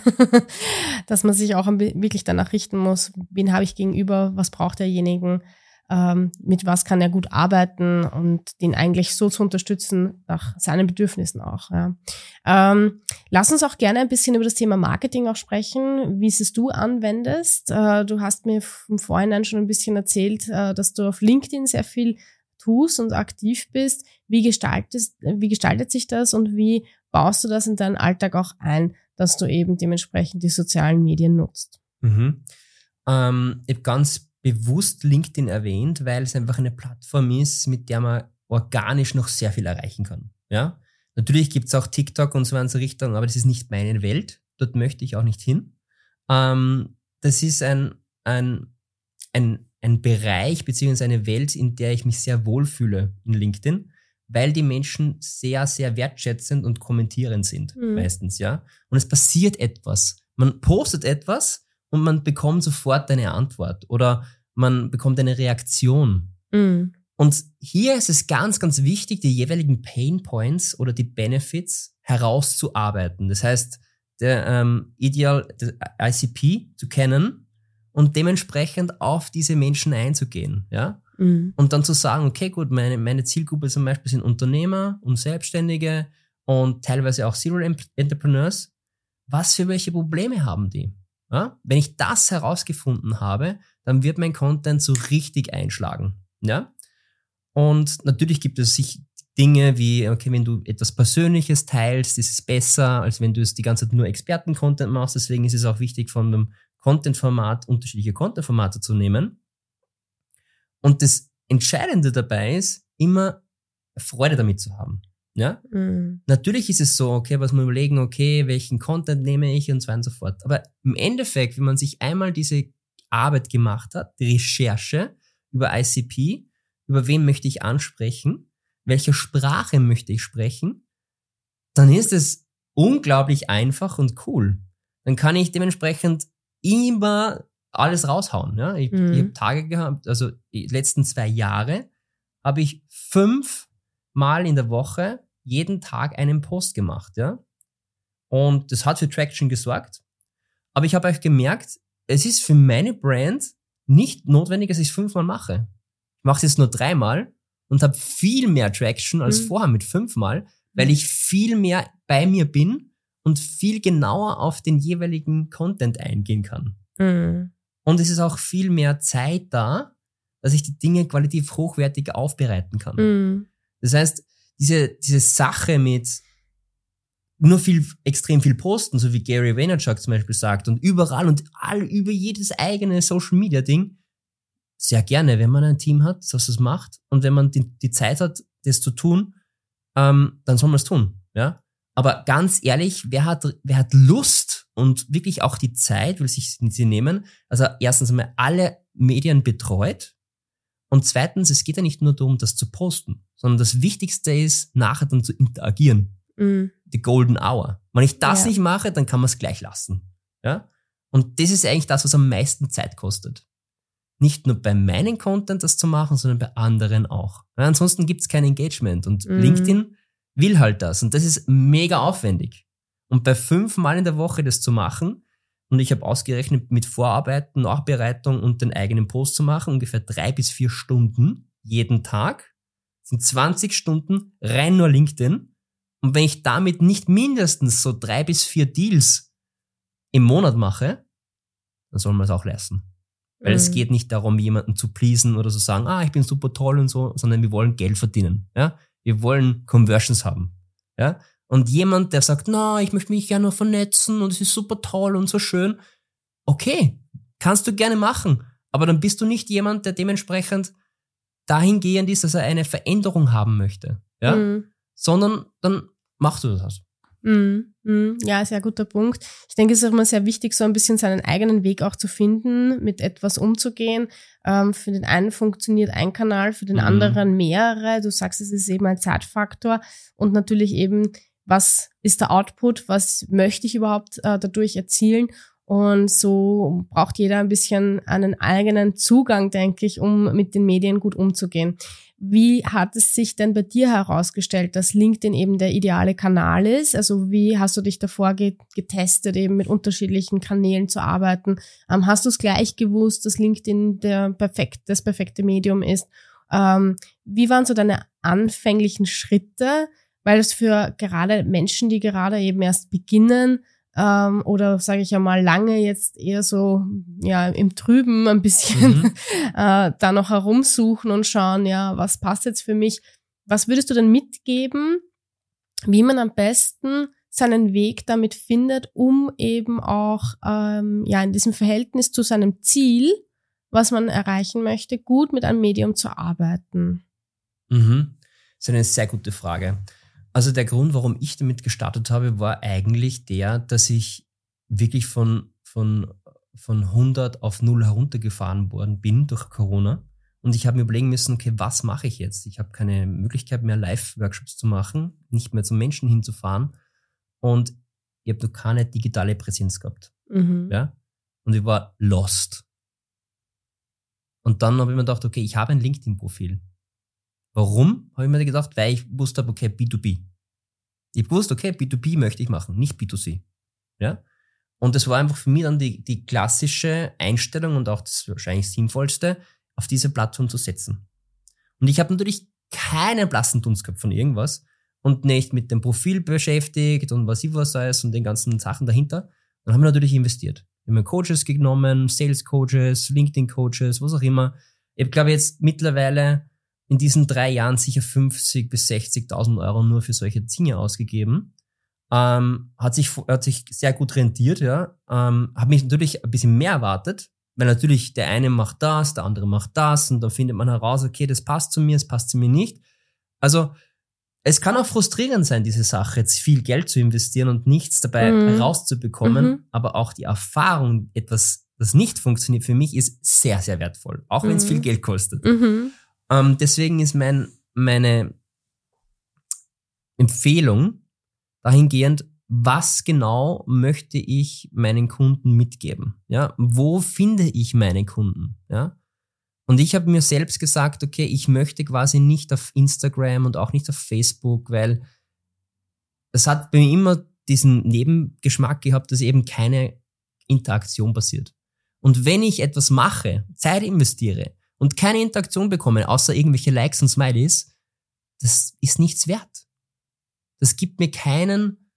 dass man sich auch wirklich danach richten muss, wen habe ich gegenüber, was braucht derjenigen, ähm, mit was kann er gut arbeiten und den eigentlich so zu unterstützen nach seinen Bedürfnissen auch. Ja. Ähm, lass uns auch gerne ein bisschen über das Thema Marketing auch sprechen, wie es du anwendest. Äh, du hast mir im Vorhinein schon ein bisschen erzählt, äh, dass du auf LinkedIn sehr viel tust und aktiv bist. Wie gestaltest, wie gestaltet sich das und wie baust du das in deinen Alltag auch ein, dass du eben dementsprechend die sozialen Medien nutzt? Mhm. Ähm, ich habe ganz bewusst LinkedIn erwähnt, weil es einfach eine Plattform ist, mit der man organisch noch sehr viel erreichen kann. Ja? Natürlich gibt es auch TikTok und so in so Richtung, aber das ist nicht meine Welt. Dort möchte ich auch nicht hin. Ähm, das ist ein, ein, ein, ein Bereich beziehungsweise eine Welt, in der ich mich sehr wohlfühle in LinkedIn, weil die Menschen sehr, sehr wertschätzend und kommentierend sind, mhm. meistens, ja. Und es passiert etwas. Man postet etwas und man bekommt sofort eine Antwort oder man bekommt eine Reaktion. Mhm. Und hier ist es ganz, ganz wichtig, die jeweiligen Pain Points oder die Benefits herauszuarbeiten. Das heißt, der ähm, Ideal der ICP zu kennen und dementsprechend auf diese Menschen einzugehen, ja. Mhm. Und dann zu sagen, okay, gut, meine, meine Zielgruppe zum Beispiel sind Unternehmer und Selbstständige und teilweise auch Serial Entrepreneurs. Was für welche Probleme haben die? Ja? Wenn ich das herausgefunden habe, dann wird mein Content so richtig einschlagen. Ja? Und natürlich gibt es sich Dinge wie, okay, wenn du etwas Persönliches teilst, ist es besser, als wenn du es die ganze Zeit nur Experten-Content machst. Deswegen ist es auch wichtig, von einem Content-Format unterschiedliche Content-Formate zu nehmen. Und das Entscheidende dabei ist, immer Freude damit zu haben. Ja? Mhm. Natürlich ist es so, okay, was man überlegen, okay, welchen Content nehme ich und so weiter und so fort. Aber im Endeffekt, wenn man sich einmal diese Arbeit gemacht hat, die Recherche über ICP, über wen möchte ich ansprechen, welche Sprache möchte ich sprechen, dann ist es unglaublich einfach und cool. Dann kann ich dementsprechend immer alles raushauen. Ja? Ich, mhm. ich habe Tage gehabt, also die letzten zwei Jahre habe ich fünf Mal in der Woche jeden Tag einen Post gemacht. Ja? Und das hat für Traction gesorgt. Aber ich habe euch gemerkt, es ist für meine Brand nicht notwendig, dass ich es fünfmal mache. Ich mache es jetzt nur dreimal und habe viel mehr Traction als mhm. vorher mit fünfmal, weil ich viel mehr bei mir bin und viel genauer auf den jeweiligen Content eingehen kann. Mhm. Und es ist auch viel mehr Zeit da, dass ich die Dinge qualitativ hochwertig aufbereiten kann. Mhm. Das heißt, diese, diese Sache mit nur viel, extrem viel posten, so wie Gary Vaynerchuk zum Beispiel sagt, und überall und all über jedes eigene Social Media Ding, sehr gerne, wenn man ein Team hat, das das macht, und wenn man die, die Zeit hat, das zu tun, ähm, dann soll man es tun, ja. Aber ganz ehrlich, wer hat, wer hat Lust und wirklich auch die Zeit, will sich sie nehmen, also erstens einmal alle Medien betreut, und zweitens, es geht ja nicht nur darum, das zu posten, sondern das Wichtigste ist, nachher dann zu interagieren. Mhm. Die Golden Hour. Wenn ich das ja. nicht mache, dann kann man es gleich lassen. Ja? Und das ist eigentlich das, was am meisten Zeit kostet. Nicht nur bei meinem Content das zu machen, sondern bei anderen auch. Ja, ansonsten gibt es kein Engagement. Und mhm. LinkedIn will halt das. Und das ist mega aufwendig. Und bei fünfmal in der Woche das zu machen, und ich habe ausgerechnet, mit Vorarbeiten, Nachbereitung und den eigenen Post zu machen, ungefähr drei bis vier Stunden jeden Tag, sind 20 Stunden rein nur LinkedIn. Und wenn ich damit nicht mindestens so drei bis vier Deals im Monat mache, dann soll man es auch leisten. Weil mhm. es geht nicht darum, jemanden zu pleasen oder zu sagen, ah, ich bin super toll und so, sondern wir wollen Geld verdienen. Ja? Wir wollen Conversions haben. Ja? Und jemand, der sagt, na, ich möchte mich gerne vernetzen und es ist super toll und so schön. Okay, kannst du gerne machen. Aber dann bist du nicht jemand, der dementsprechend dahingehend ist, dass er eine Veränderung haben möchte. Ja? Mhm. Sondern dann machst du das. Mm, mm, ja, sehr guter Punkt. Ich denke, es ist auch immer sehr wichtig, so ein bisschen seinen eigenen Weg auch zu finden, mit etwas umzugehen. Ähm, für den einen funktioniert ein Kanal, für den mhm. anderen mehrere. Du sagst, es ist eben ein Zeitfaktor und natürlich eben was ist der Output, was möchte ich überhaupt äh, dadurch erzielen. Und so braucht jeder ein bisschen einen eigenen Zugang, denke ich, um mit den Medien gut umzugehen. Wie hat es sich denn bei dir herausgestellt, dass LinkedIn eben der ideale Kanal ist? Also wie hast du dich davor getestet, eben mit unterschiedlichen Kanälen zu arbeiten? Ähm, hast du es gleich gewusst, dass LinkedIn der perfekt, das perfekte Medium ist? Ähm, wie waren so deine anfänglichen Schritte? Weil es für gerade Menschen, die gerade eben erst beginnen ähm, oder sage ich ja mal lange jetzt eher so ja im Trüben ein bisschen mhm. äh, da noch herumsuchen und schauen, ja, was passt jetzt für mich? Was würdest du denn mitgeben, wie man am besten seinen Weg damit findet, um eben auch ähm, ja in diesem Verhältnis zu seinem Ziel, was man erreichen möchte, gut mit einem Medium zu arbeiten? Mhm. Das ist eine sehr gute Frage. Also der Grund, warum ich damit gestartet habe, war eigentlich der, dass ich wirklich von, von, von 100 auf 0 heruntergefahren worden bin durch Corona. Und ich habe mir überlegen müssen, okay, was mache ich jetzt? Ich habe keine Möglichkeit mehr, Live-Workshops zu machen, nicht mehr zum Menschen hinzufahren. Und ich habe noch keine digitale Präsenz gehabt. Mhm. Ja? Und ich war lost. Und dann habe ich mir gedacht, okay, ich habe ein LinkedIn-Profil. Warum, habe ich mir gedacht, weil ich wusste, okay, B2B. Ich wusste, okay, B2B möchte ich machen, nicht B2C. Ja? Und das war einfach für mich dann die, die klassische Einstellung und auch das wahrscheinlich sinnvollste, auf diese Plattform zu setzen. Und ich habe natürlich keinen blassen Dunst gehabt von irgendwas und nicht mit dem Profil beschäftigt und was ich was alles und den ganzen Sachen dahinter. Dann haben wir natürlich investiert. Wir haben Coaches genommen, Sales Coaches, LinkedIn Coaches, was auch immer. Ich glaube jetzt mittlerweile in diesen drei Jahren sicher 50 bis 60.000 Euro nur für solche Dinge ausgegeben. Ähm, hat sich hat sich sehr gut rentiert, ja. Ähm, habe mich natürlich ein bisschen mehr erwartet, weil natürlich der eine macht das, der andere macht das und dann findet man heraus, okay, das passt zu mir, das passt zu mir nicht. Also es kann auch frustrierend sein, diese Sache, jetzt viel Geld zu investieren und nichts dabei Mhm. rauszubekommen. Mhm. Aber auch die Erfahrung, etwas, das nicht funktioniert, für mich ist sehr, sehr wertvoll. Auch wenn es Mhm. viel Geld kostet. Ähm, deswegen ist mein, meine Empfehlung dahingehend, was genau möchte ich meinen Kunden mitgeben? Ja, wo finde ich meine Kunden? Ja, und ich habe mir selbst gesagt, okay, ich möchte quasi nicht auf Instagram und auch nicht auf Facebook, weil es hat bei mir immer diesen Nebengeschmack gehabt, dass eben keine Interaktion passiert. Und wenn ich etwas mache, Zeit investiere und keine Interaktion bekomme, außer irgendwelche Likes und Smileys, das ist nichts wert. Das gibt mir keinen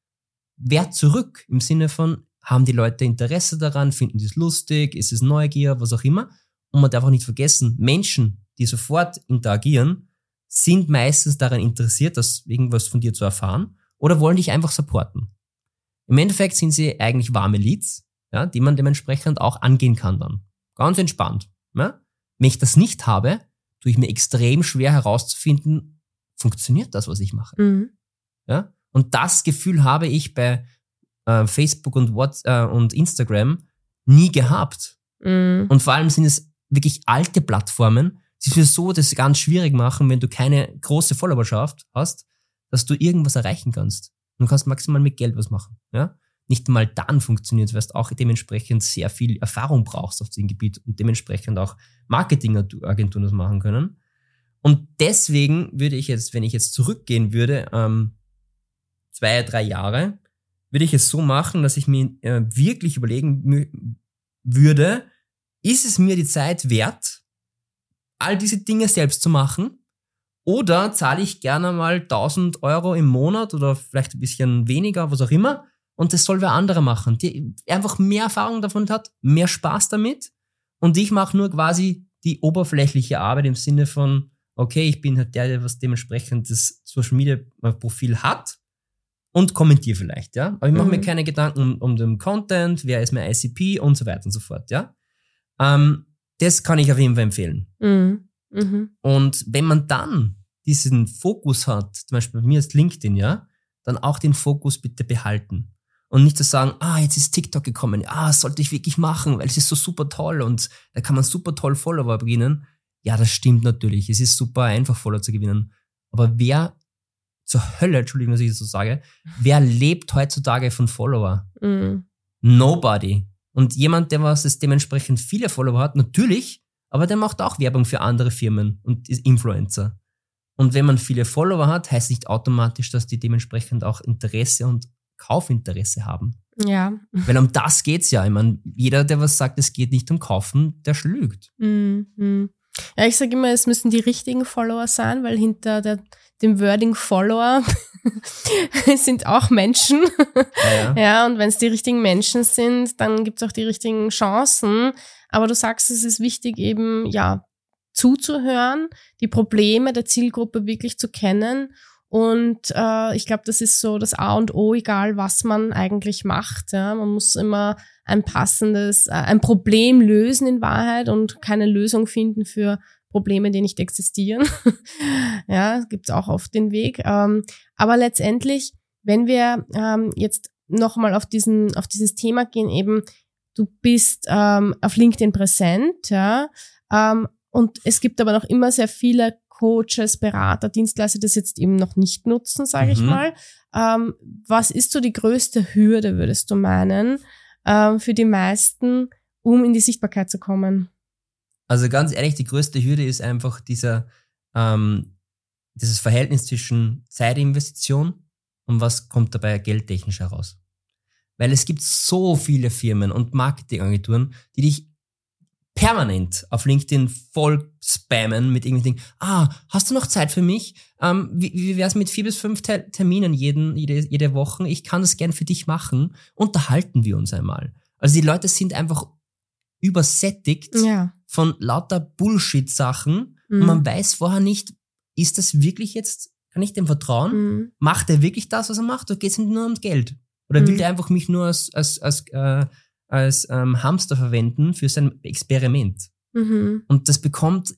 Wert zurück im Sinne von, haben die Leute Interesse daran, finden die es lustig, ist es Neugier, was auch immer. Und man darf auch nicht vergessen, Menschen, die sofort interagieren, sind meistens daran interessiert, das irgendwas von dir zu erfahren oder wollen dich einfach supporten. Im Endeffekt sind sie eigentlich warme Leads, ja, die man dementsprechend auch angehen kann dann. Ganz entspannt. Ja? Wenn ich das nicht habe, tue ich mir extrem schwer herauszufinden, funktioniert das, was ich mache. Mhm. Ja? Und das Gefühl habe ich bei äh, Facebook und, What, äh, und Instagram nie gehabt. Mhm. Und vor allem sind es wirklich alte Plattformen, die es mir so das ganz schwierig machen, wenn du keine große Followerschaft hast, dass du irgendwas erreichen kannst. Du kannst maximal mit Geld was machen. Ja? Nicht mal dann funktioniert weil du auch dementsprechend sehr viel Erfahrung brauchst auf diesem Gebiet und dementsprechend auch Marketingagenturen das machen können. Und deswegen würde ich jetzt, wenn ich jetzt zurückgehen würde, ähm, zwei, drei Jahre, würde ich es so machen, dass ich mir äh, wirklich überlegen würde, ist es mir die Zeit wert, all diese Dinge selbst zu machen? Oder zahle ich gerne mal 1000 Euro im Monat oder vielleicht ein bisschen weniger, was auch immer, und das soll wer andere machen, die einfach mehr Erfahrung davon hat, mehr Spaß damit, und ich mache nur quasi die oberflächliche Arbeit im Sinne von, okay, ich bin halt der, der was dementsprechend das Social Media Profil hat und kommentiere vielleicht, ja. Aber ich mache mir Mhm. keine Gedanken um, um den Content, wer ist mein ICP und so weiter und so fort, ja. Ähm, das kann ich auf jeden Fall empfehlen. Mhm. Mhm. Und wenn man dann diesen Fokus hat, zum Beispiel bei mir ist LinkedIn, ja, dann auch den Fokus bitte behalten. Und nicht zu sagen, ah, jetzt ist TikTok gekommen, ah, das sollte ich wirklich machen, weil es ist so super toll und da kann man super toll Follower beginnen. Ja, das stimmt natürlich. Es ist super einfach, Follower zu gewinnen. Aber wer zur Hölle, Entschuldigung, dass ich das so sage, wer lebt heutzutage von Follower? Mhm. Nobody. Und jemand, der was es dementsprechend viele Follower hat, natürlich, aber der macht auch Werbung für andere Firmen und ist Influencer. Und wenn man viele Follower hat, heißt nicht automatisch, dass die dementsprechend auch Interesse und Kaufinteresse haben. Ja. Weil um das geht's ja. Ich meine, jeder, der was sagt, es geht nicht um Kaufen, der lügt. Mhm. Mhm. Ja, ich sage immer, es müssen die richtigen Follower sein, weil hinter der, dem Wording Follower sind auch Menschen. Ja, ja. Ja, und wenn es die richtigen Menschen sind, dann gibt es auch die richtigen Chancen. Aber du sagst, es ist wichtig, eben, ja, zuzuhören, die Probleme der Zielgruppe wirklich zu kennen. Und äh, ich glaube, das ist so das A und O, egal was man eigentlich macht. Ja. Man muss immer ein passendes, äh, ein Problem lösen in Wahrheit und keine Lösung finden für Probleme, die nicht existieren. ja, gibt es auch oft den Weg. Ähm, aber letztendlich, wenn wir ähm, jetzt nochmal auf diesen, auf dieses Thema gehen, eben, du bist ähm, auf LinkedIn präsent, ja, ähm, und es gibt aber noch immer sehr viele Coaches, Berater, Dienstleister, die das jetzt eben noch nicht nutzen, sage ich Mhm. mal. Ähm, was ist so die größte Hürde, würdest du meinen, ähm, für die meisten, um in die Sichtbarkeit zu kommen? Also ganz ehrlich, die größte Hürde ist einfach dieser, ähm, dieses Verhältnis zwischen Zeitinvestition und was kommt dabei geldtechnisch heraus. Weil es gibt so viele Firmen und Marketingagenturen, die dich permanent auf LinkedIn voll spammen mit irgendwelchen Dingen. Ah, hast du noch Zeit für mich? Ähm, wie wie wär's mit vier bis fünf Te Terminen jeden, jede, jede Woche? Ich kann das gern für dich machen. Unterhalten wir uns einmal. Also die Leute sind einfach übersättigt Ja. von lauter Bullshit-Sachen Mhm. und man weiß vorher nicht, ist das wirklich jetzt, kann ich dem vertrauen? Mhm. Macht er wirklich das, was er macht, oder geht es ihm nur ums Geld? Oder will Mhm. der einfach mich nur als, als, als, äh, als ähm, Hamster verwenden für sein Experiment? Mhm. Und das bekommt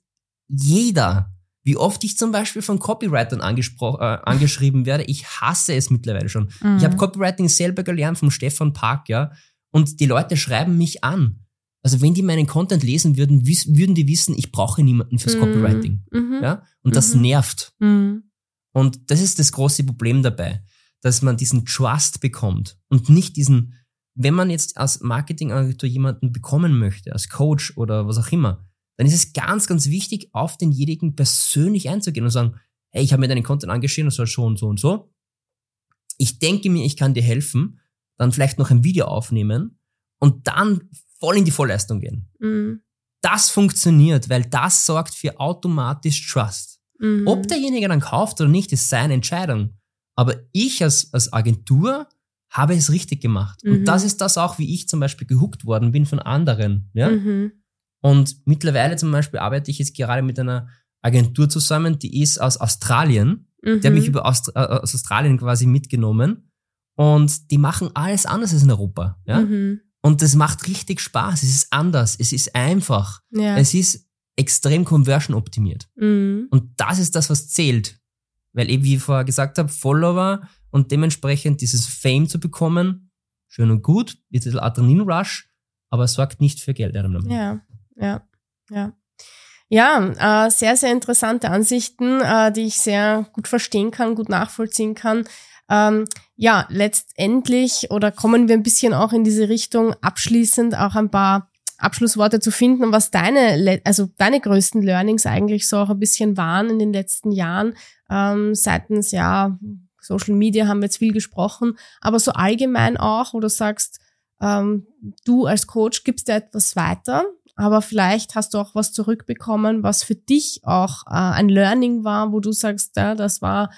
jeder. Wie oft ich zum Beispiel von Copywritern angespro- äh, angeschrieben werde, ich hasse es mittlerweile schon. Mhm. Ich habe Copywriting selber gelernt vom Stefan Park, ja. Und die Leute schreiben mich an. Also wenn die meinen Content lesen würden, würden die wissen, ich brauche niemanden fürs Mhm. Copywriting. Mhm. Ja? Und das Mhm. nervt. Mhm. Und das ist das große Problem dabei, dass man diesen Trust bekommt und nicht diesen, wenn man jetzt als Marketingagentur jemanden bekommen möchte, als Coach oder was auch immer, dann ist es ganz, ganz wichtig, auf denjenigen persönlich einzugehen und sagen, hey, ich habe mir deinen Content angeschrieben, das war so und so und so. Ich denke mir, ich kann dir helfen, dann vielleicht noch ein Video aufnehmen und dann voll in die Vollleistung gehen. Mhm. Das funktioniert, weil das sorgt für automatisch Trust. Mhm. Ob derjenige dann kauft oder nicht, ist seine Entscheidung. Aber ich als, als Agentur habe es richtig gemacht. Mhm. Und das ist das auch, wie ich zum Beispiel gehuckt worden bin von anderen. Ja? Mhm. Und mittlerweile zum Beispiel arbeite ich jetzt gerade mit einer Agentur zusammen, die ist aus Australien. Mhm. Die hat mich über Aust äh, aus Australien quasi mitgenommen. Und die machen alles anders als in Europa. Ja? Mhm. Und das macht richtig Spaß. Es ist anders. Es ist einfach. Ja. Es ist extrem conversion optimiert. Mhm. Und das ist das, was zählt. Weil eben, wie ich vorher gesagt habe, Follower und dementsprechend dieses Fame zu bekommen, schön und gut, ein bisschen Adrenalin-Rush, aber sorgt nicht für Geld. Ja, ja, ja. Ja, äh, sehr, sehr interessante Ansichten, äh, die ich sehr gut verstehen kann, gut nachvollziehen kann. Ähm, ja, letztendlich oder kommen wir ein bisschen auch in diese Richtung, abschließend auch ein paar Abschlussworte zu finden, was deine, also deine größten Learnings eigentlich so auch ein bisschen waren in den letzten Jahren, ähm, seitens, ja, Social Media haben wir jetzt viel gesprochen, aber so allgemein auch, wo du sagst, ähm, du als Coach gibst dir etwas weiter, aber vielleicht hast du auch was zurückbekommen, was für dich auch äh, ein Learning war, wo du sagst, ja, das war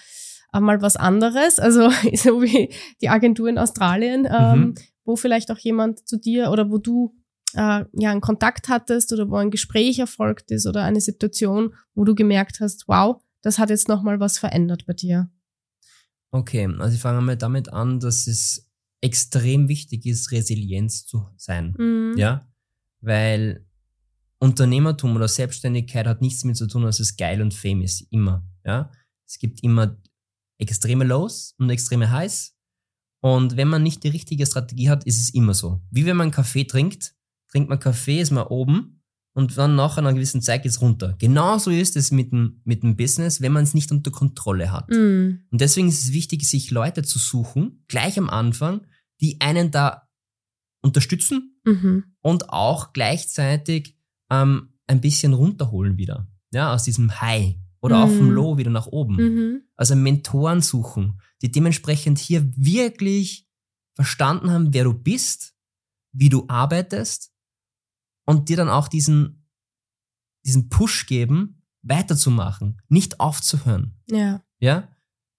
einmal was anderes, also so wie die Agentur in Australien, ähm, Mhm. wo vielleicht auch jemand zu dir oder wo du äh, ja einen Kontakt hattest oder wo ein Gespräch erfolgt ist oder eine Situation, wo du gemerkt hast, wow, das hat jetzt nochmal was verändert bei dir. Okay, also ich fange mal damit an, dass es extrem wichtig ist, Resilienz zu sein. Mhm. Ja, weil Unternehmertum oder Selbstständigkeit hat nichts damit zu tun, dass es geil und fame ist. Immer. Ja, es gibt immer extreme Lows und extreme Highs. Und wenn man nicht die richtige Strategie hat, ist es immer so. Wie wenn man Kaffee trinkt, trinkt man Kaffee, ist man oben und dann nach einer gewissen Zeit geht's runter. Genauso ist es mit dem, mit dem Business, wenn man es nicht unter Kontrolle hat. Mhm. Und deswegen ist es wichtig, sich Leute zu suchen, gleich am Anfang, die einen da unterstützen Mhm. und auch gleichzeitig ähm, ein bisschen runterholen wieder. Ja, aus diesem High oder auch vom Mhm. Low wieder nach oben. Mhm. Also Mentoren suchen, die dementsprechend hier wirklich verstanden haben, wer du bist, wie du arbeitest und dir dann auch diesen, diesen Push geben, weiterzumachen, nicht aufzuhören. Ja. Ja,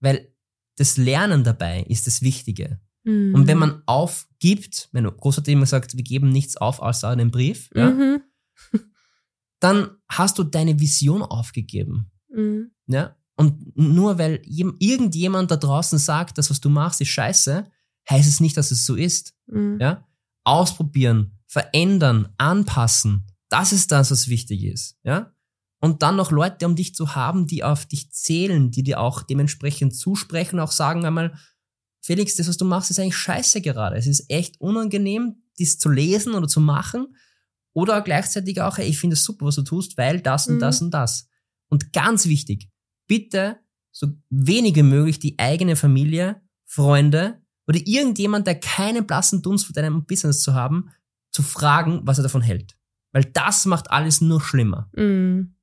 weil das Lernen dabei ist das Wichtige. Mhm. Und wenn man aufgibt, mein Großvater immer sagt, wir geben nichts auf außer einen Brief, ja, Mhm. dann hast du deine Vision aufgegeben. Mhm. Ja? Und nur weil jem- irgendjemand da draußen sagt, das, was du machst, ist scheiße, heißt es nicht, dass es so ist. Mhm. Ja? Ausprobieren, verändern, anpassen, das ist das, was wichtig ist. Ja? Und dann noch Leute um dich zu haben, die auf dich zählen, die dir auch dementsprechend zusprechen, auch sagen einmal, Felix, das, was du machst, ist eigentlich scheiße gerade. Es ist echt unangenehm, dies zu lesen oder zu machen. Oder gleichzeitig auch, hey, ich finde es super, was du tust, weil das und Mhm. das und das. Und ganz wichtig, bitte so wenig wie möglich die eigene Familie, Freunde oder irgendjemand, der keinen blassen Dunst von deinem Business zu haben, zu fragen, was er davon hält. Weil das macht alles nur schlimmer. Mhm.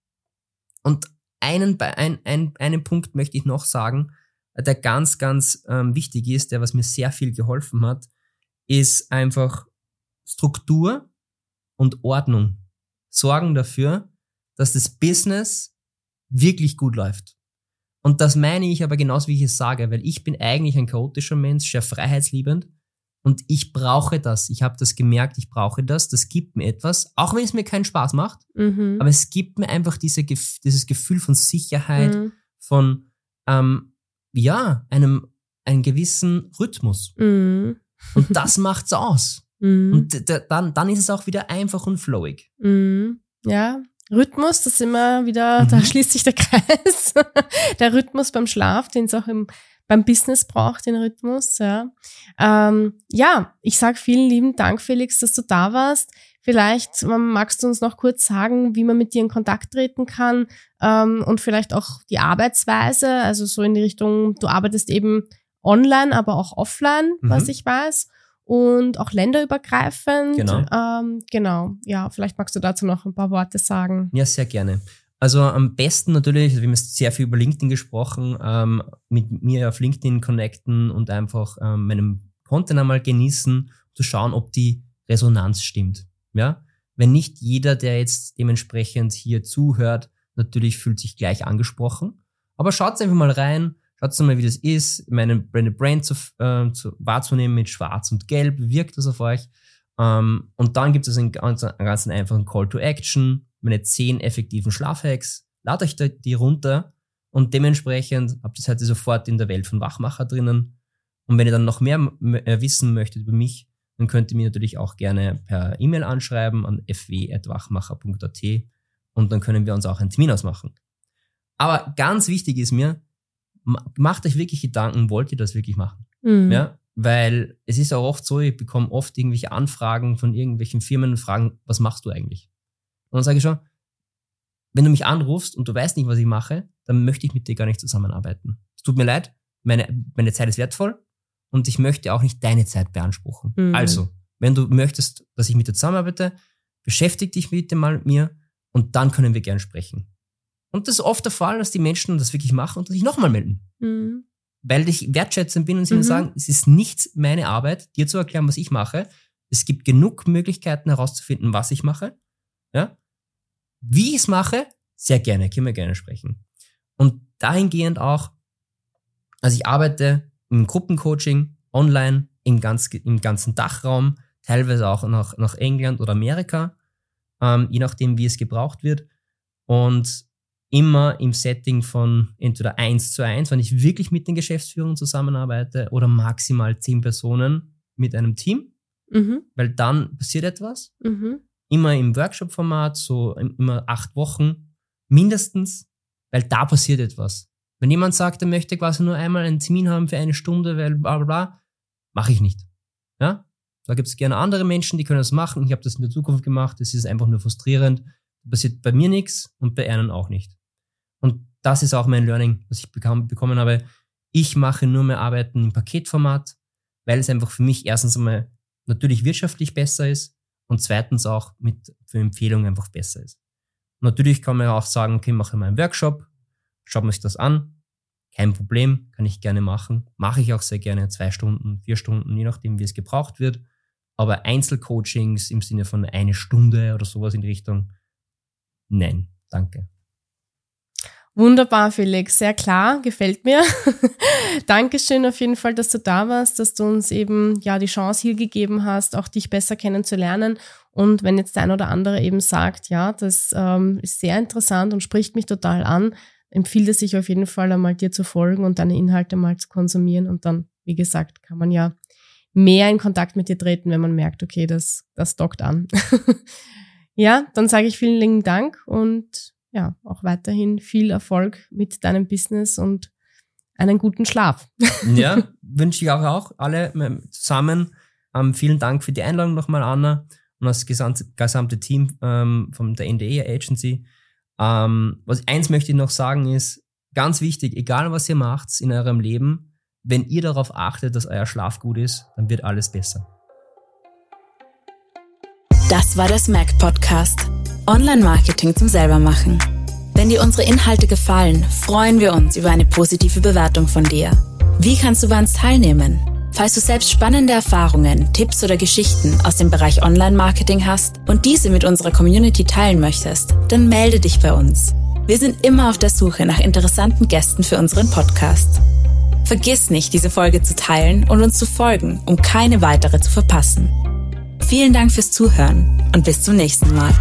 Und einen, ein, ein, einen Punkt möchte ich noch sagen, der ganz, ganz ähm, wichtig ist, der was mir sehr viel geholfen hat, ist einfach Struktur und Ordnung. Sorgen dafür, dass das Business wirklich gut läuft. Und das meine ich aber genauso, wie ich es sage, weil ich bin eigentlich ein chaotischer Mensch, sehr freiheitsliebend und ich brauche das. Ich habe das gemerkt, ich brauche das. Das gibt mir etwas, auch wenn es mir keinen Spaß macht. Mhm. Aber es gibt mir einfach diese, dieses Gefühl von Sicherheit, Mhm. von ähm, ja, einem, einem gewissen Rhythmus. Mhm. Und das macht's aus. Mhm. Und dann, dann ist es auch wieder einfach und flowig. Mhm. Ja, Rhythmus, das wir wieder, mhm. da schließt sich der Kreis. der Rhythmus beim Schlaf, den es auch im, beim Business braucht, den Rhythmus. Ja, ähm, ja ich sage vielen lieben Dank, Felix, dass du da warst. Vielleicht ähm, magst du uns noch kurz sagen, wie man mit dir in Kontakt treten kann ähm, und vielleicht auch die Arbeitsweise, also so in die Richtung, du arbeitest eben online, aber auch offline, mhm. was ich weiß und auch länderübergreifend. Genau. Ähm, genau. Ja, vielleicht magst du dazu noch ein paar Worte sagen. Ja, sehr gerne. Also am besten natürlich, also wir haben sehr viel über LinkedIn gesprochen, ähm, mit mir auf LinkedIn connecten und einfach ähm, meinem Content einmal genießen, zu schauen, ob die Resonanz stimmt. Ja, wenn nicht jeder, der jetzt dementsprechend hier zuhört, natürlich fühlt sich gleich angesprochen, aber schaut einfach mal rein, Schaut mal, wie das ist, meine Branded Brand zu, äh, zu, wahrzunehmen mit Schwarz und Gelb. Wirkt das auf euch? Ähm, und dann gibt es einen ganz, einen ganz einfachen Call to Action, meine zehn effektiven Schlafhacks. Ladet euch die runter und dementsprechend habt ihr es heute sofort in der Welt von Wachmacher drinnen. Und wenn ihr dann noch mehr äh, wissen möchtet über mich, dann könnt ihr mir natürlich auch gerne per E-Mail anschreiben an fw.wachmacher.at und dann können wir uns auch einen Termin ausmachen. Aber ganz wichtig ist mir, macht euch wirklich Gedanken, wollt ihr das wirklich machen? Mhm. Ja, weil es ist auch oft so, ich bekomme oft irgendwelche Anfragen von irgendwelchen Firmen und fragen, was machst du eigentlich? Und dann sage ich schon, wenn du mich anrufst und du weißt nicht, was ich mache, dann möchte ich mit dir gar nicht zusammenarbeiten. Es tut mir leid, meine, meine Zeit ist wertvoll und ich möchte auch nicht deine Zeit beanspruchen. Mhm. Also, wenn du möchtest, dass ich mit dir zusammenarbeite, beschäftige dich bitte mal mit mir und dann können wir gern sprechen. Und das ist oft der Fall, dass die Menschen das wirklich machen und sich nochmal melden. Mhm. Weil ich wertschätzend bin und sie mhm. sagen, es ist nicht meine Arbeit, dir zu erklären, was ich mache. Es gibt genug Möglichkeiten herauszufinden, was ich mache. Ja? Wie ich es mache, sehr gerne, können wir gerne sprechen. Und dahingehend auch, also ich arbeite im Gruppencoaching, online, im, ganz, im ganzen Dachraum, teilweise auch nach, nach England oder Amerika, ähm, je nachdem, wie es gebraucht wird. Und immer im Setting von entweder eins zu eins, wenn ich wirklich mit den Geschäftsführern zusammenarbeite, oder maximal zehn Personen mit einem Team, mhm. weil dann passiert etwas. Mhm. Immer im Workshop-Format, so immer acht Wochen mindestens, weil da passiert etwas. Wenn jemand sagt, er möchte quasi nur einmal einen Termin haben für eine Stunde, weil bla bla bla, mache ich nicht. Ja? Da gibt es gerne andere Menschen, die können das machen. Ich habe das in der Zukunft gemacht. Es ist einfach nur frustrierend. Da passiert bei mir nichts und bei einem auch nicht. Und das ist auch mein Learning, was ich bekommen habe. Ich mache nur mehr Arbeiten im Paketformat, weil es einfach für mich erstens einmal natürlich wirtschaftlich besser ist und zweitens auch mit für Empfehlungen einfach besser ist. Natürlich kann man auch sagen, okay, mache mal einen Workshop, schaut man das an, kein Problem, kann ich gerne machen, mache ich auch sehr gerne, zwei Stunden, vier Stunden, je nachdem, wie es gebraucht wird. Aber Einzelcoachings im Sinne von eine Stunde oder sowas in die Richtung, nein, danke. Wunderbar, Felix. Sehr klar, gefällt mir. Dankeschön auf jeden Fall, dass du da warst, dass du uns eben ja die Chance hier gegeben hast, auch dich besser kennenzulernen. Und wenn jetzt der ein oder andere eben sagt, ja, das ähm, ist sehr interessant und spricht mich total an, empfiehlt es sich auf jeden Fall einmal dir zu folgen und deine Inhalte mal zu konsumieren. Und dann, wie gesagt, kann man ja mehr in Kontakt mit dir treten, wenn man merkt, okay, das, das dockt an. ja, dann sage ich vielen lieben Dank und ja, auch weiterhin viel Erfolg mit deinem Business und einen guten Schlaf. Ja, wünsche ich auch, auch alle zusammen. Ähm, vielen Dank für die Einladung nochmal, Anna, und das gesamte, gesamte Team ähm, von der NDE Agency. Ähm, was eins möchte ich noch sagen ist, ganz wichtig, egal was ihr macht in eurem Leben, wenn ihr darauf achtet, dass euer Schlaf gut ist, dann wird alles besser. Das war der Smack Podcast. Online-Marketing zum Selbermachen. Wenn dir unsere Inhalte gefallen, freuen wir uns über eine positive Bewertung von dir. Wie kannst du bei uns teilnehmen? Falls du selbst spannende Erfahrungen, Tipps oder Geschichten aus dem Bereich Online-Marketing hast und diese mit unserer Community teilen möchtest, dann melde dich bei uns. Wir sind immer auf der Suche nach interessanten Gästen für unseren Podcast. Vergiss nicht, diese Folge zu teilen und uns zu folgen, um keine weitere zu verpassen. Vielen Dank fürs Zuhören und bis zum nächsten Mal.